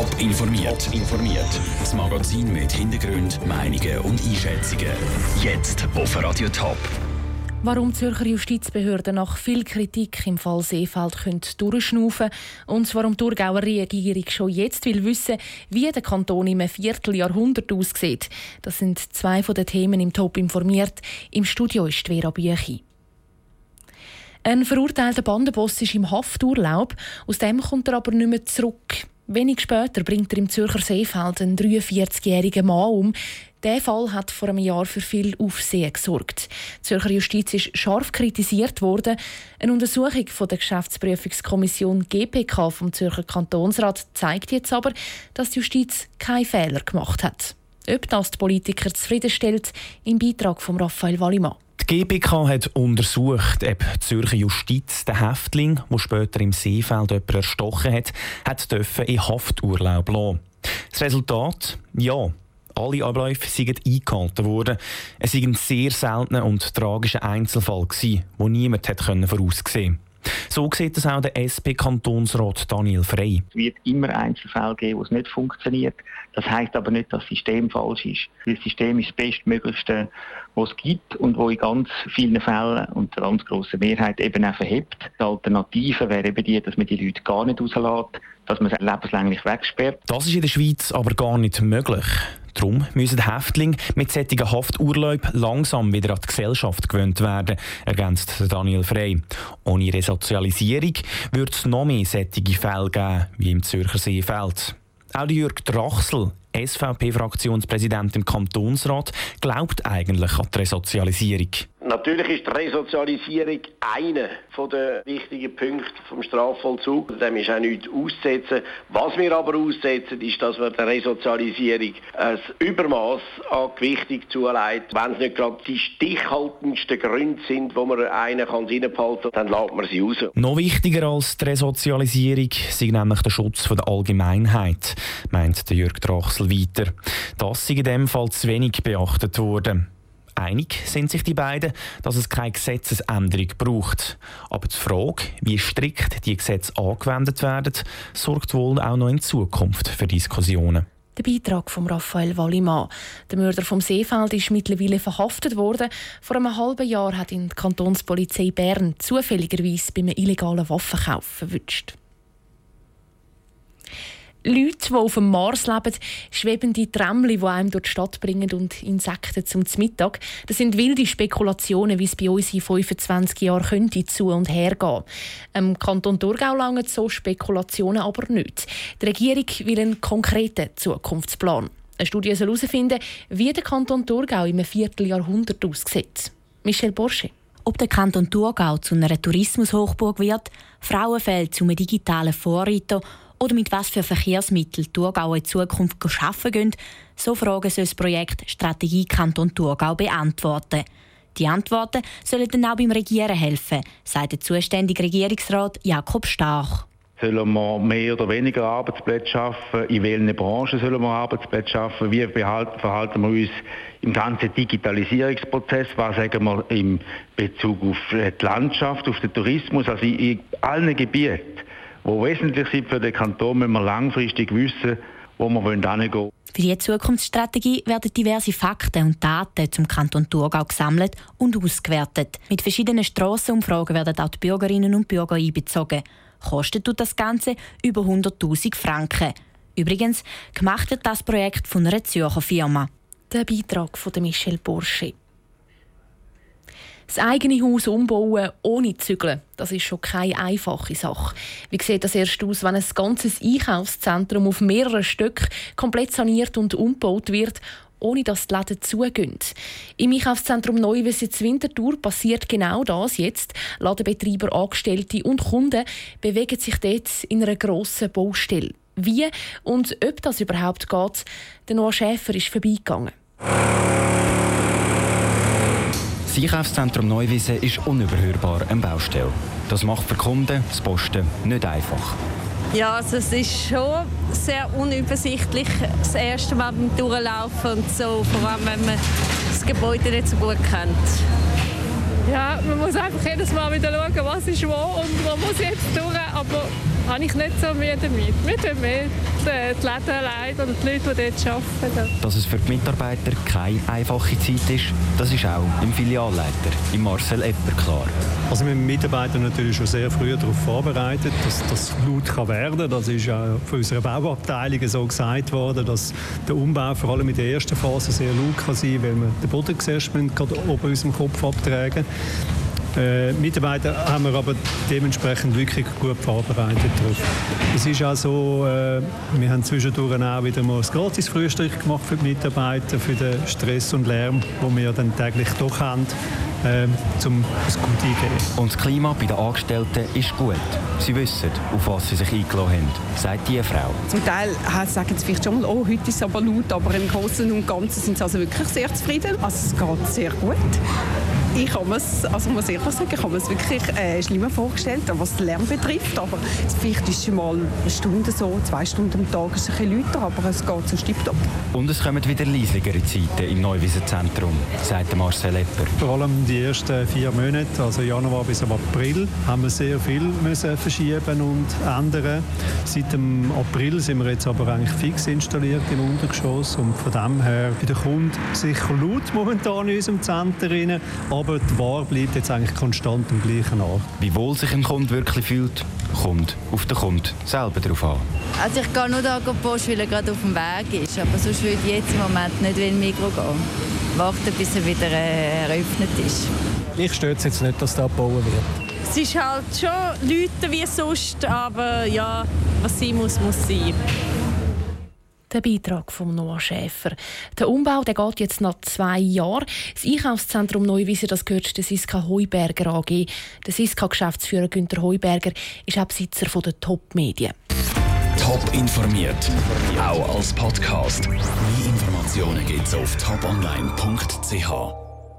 Top informiert. informiert. Das Magazin mit Hintergrund, Meinungen und Einschätzungen. Jetzt auf Radio Top. Warum Zürcher Justizbehörden nach viel Kritik im Fall Seefeld können durchschnaufen und warum die Thurgauer Regierung schon jetzt will wissen, wie der Kanton im Vierteljahrhundert aussieht. Das sind zwei von den Themen im Top informiert. Im Studio ist Vera Büchi. Ein verurteilter Bandenboss ist im Hafturlaub. Aus dem kommt er aber nicht mehr zurück. Wenig später bringt er im Zürcher Seefeld einen 43-jährigen Mann um. Der Fall hat vor einem Jahr für viel Aufsehen gesorgt. Die Zürcher Justiz ist scharf kritisiert worden. Eine Untersuchung von der Geschäftsprüfungskommission GPK vom Zürcher Kantonsrat zeigt jetzt aber, dass die Justiz keinen Fehler gemacht hat. Ob das die Politiker zufriedenstellt, im Beitrag von Raphael Wallimann. GBK hat untersucht, ob die Zürcher Justiz den Häftling, der später im Seefeld jemanden erstochen hat, hat dürfen in Hafturlaub lassen. Das Resultat? Ja. Alle Abläufe sind eingehalten worden. Es war ein sehr seltener und tragischer Einzelfall, den niemand voraussehen konnte. So sieht es auch der SP-Kantonsrat Daniel Frey. Es wird immer Einzelfälle geben, wo es nicht funktioniert. Das heißt aber nicht, dass das System falsch ist. Das System ist das Bestmöglichste, was es gibt und wo in ganz vielen Fällen und der ganz grossen Mehrheit eben auch verhebt. Die Alternative wäre eben die, dass man die Leute gar nicht rauslässt, dass man sie lebenslänglich wegsperrt. Das ist in der Schweiz aber gar nicht möglich. Darum müssen Häftlinge mit solchen Hafturlaub langsam wieder an die Gesellschaft gewöhnt werden, ergänzt Daniel Frey. Ohne Resozialisierung wird es noch mehr solche Fälle geben, wie im Zürcher Seefeld. Auch Jürg Drachsel, SVP-Fraktionspräsident im Kantonsrat, glaubt eigentlich an die Resozialisierung. Natürlich ist die Resozialisierung einer der wichtigen Punkte vom Strafvollzug. Dem ist auch nichts auszusetzen. Was wir aber aussetzen, ist, dass wir der Resozialisierung ein Übermaß an Gewichtung zuleitet. Wenn es nicht gerade die stichhaltendsten Gründe sind, wo man einen kann reinbehalten kann, dann lässt man sie raus. Noch wichtiger als die Resozialisierung ist nämlich der Schutz der Allgemeinheit, meint Jürg Drachsel weiter. Das ist in dem Fall zu wenig beachtet worden. Einig sind sich die beiden, dass es keine Gesetzesänderung braucht. Aber die Frage, wie strikt die Gesetze angewendet werden, sorgt wohl auch noch in Zukunft für Diskussionen. Der Beitrag von Raphael Wallimann. Der Mörder vom Seefeld ist mittlerweile verhaftet worden. Vor einem halben Jahr hat ihn die Kantonspolizei Bern zufälligerweise beim illegalen Waffenkauf verwünscht. Leute, die auf dem Mars leben, schwebende Trämmli, die einem durch die Stadt bringen und Insekten zum Mittag. Das sind wilde Spekulationen, wie es bei uns in 25 Jahren könnte zu und her gehen. Im Kanton Thurgau langen so Spekulationen aber nicht. Die Regierung will einen konkreten Zukunftsplan. Eine Studie soll herausfinden, wie der Kanton Thurgau im Vierteljahrhundert aussieht. Michel Borsche. Ob der Kanton Thurgau zu einer Tourismushochburg wird, Frauenfeld zu einem digitalen Vorreiter oder mit was für Verkehrsmitteln Thurgau in Zukunft arbeiten gehen, so Fragen soll das Projekt Strategie Kanton Thurgau beantworten. Die Antworten sollen dann auch beim Regieren helfen, sagt der zuständige Regierungsrat Jakob Stach. Sollen wir mehr oder weniger Arbeitsplätze schaffen? In welchen Branchen sollen wir Arbeitsplätze schaffen? Wie verhalten wir uns im ganzen Digitalisierungsprozess? Was sagen wir in Bezug auf die Landschaft, auf den Tourismus? Also in allen Gebieten die wesentlich sind für den Kanton, müssen wir langfristig wissen, wo wir hingehen wollen. Für die Zukunftsstrategie werden diverse Fakten und Daten zum Kanton Thurgau gesammelt und ausgewertet. Mit verschiedenen Strassenumfragen werden auch die Bürgerinnen und Bürger einbezogen. Kostet tut das Ganze über 100.000 Franken. Übrigens, gemacht wird das Projekt von einer Zürcher Firma. Der Beitrag von Michel Borsche. Das eigene Haus umbauen ohne Zügeln, das ist schon keine einfache Sache. Wie sieht das erst aus, wenn ein ganzes Einkaufszentrum auf mehreren Stück komplett saniert und umgebaut wird, ohne dass die Läden zugehen? Im Einkaufszentrum Neuwesitz Winterthur passiert genau das jetzt. Ladenbetreiber, Angestellte und Kunden bewegen sich dort in einer grossen Baustelle. Wie und ob das überhaupt geht, der Noah Schäfer ist vorbeigegangen. Das Einkaufszentrum Neuwiesen ist unüberhörbar eine Baustelle. Das macht für Kunden das Posten nicht einfach. Ja, also es ist schon sehr unübersichtlich, das erste Mal beim Durchlaufen und so, vor allem wenn man das Gebäude nicht so gut kennt. Ja, man muss einfach jedes Mal wieder schauen, was ist wo und wo muss jetzt durch, aber habe ich nicht so Mühe damit. Wir tun mehr die Läden leiden oder die Leute, die dort arbeiten. Dass es für die Mitarbeiter keine einfache Zeit ist, das ist auch im Filialleiter, im Marcel Epper, klar. Also wir Mitarbeiter natürlich schon sehr früh darauf vorbereitet, dass das laut kann werden kann. Das ist auch von unserer Bauabteilung so gesagt worden, dass der Umbau vor allem in der ersten Phase sehr laut kann sein kann, weil wir den Boden zuerst gerade oben unserem Kopf abtragen äh, Mitarbeiter haben wir aber dementsprechend wirklich gut vorbereitet darauf. Es ist auch so, äh, wir haben zwischendurch auch wieder mal ein gratis Frühstück gemacht für die Mitarbeiter, für den Stress und Lärm, den wir dann täglich doch haben, äh, um es gut eingehen. Und das Klima bei den Angestellten ist gut. Sie wissen, auf was sie sich eingeladen haben, sagt die Frau. Zum Teil sagen sie vielleicht schon mal, oh, heute ist es aber laut, aber im Großen und Ganzen sind sie also wirklich sehr zufrieden. Also es geht sehr gut. Ich habe es, also muss ehrlich sagen, ich habe es wirklich äh, schlimmer vorgestellt, was den Lärm betrifft. Aber vielleicht ist es mal eine Stunde so, zwei Stunden am Tag ist es ein bisschen lauter, aber es geht so stipptopp. Und es kommen wieder leisligere Zeiten im Neuwiesenzentrum, sagt Marcel Epper. Vor allem die ersten vier Monate, also Januar bis April, haben wir sehr viel müssen verschieben und ändern. Seit dem April sind wir jetzt aber eigentlich fix installiert im Untergeschoss und von dem her bei der Kunde sicher laut momentan in unserem Zentrum aber die Ware bleibt jetzt eigentlich konstant am gleichen Ort. Wie wohl sich ein Kunde wirklich fühlt, kommt auf den Kunden selber drauf an. Also ich gehe nur da Post, weil er gerade auf dem Weg ist, aber sonst würde ich jetzt im Moment nicht in Mikro gehen. Warten, bis er wieder äh, eröffnet ist. Ich stört es jetzt nicht, dass da gebaut wird. Es ist halt schon Leute wie sonst, aber ja, was sein muss, muss sein der Beitrag von Noah Schäfer. Der Umbau der geht jetzt nach zwei Jahren. Das Einkaufszentrum Neuwiese das gehört der Siska Heuberger AG. Der Siska-Geschäftsführer Günter Heuberger ist auch Besitzer der Top-Medien. Top informiert, auch als Podcast. Mehr Informationen gibt es auf toponline.ch.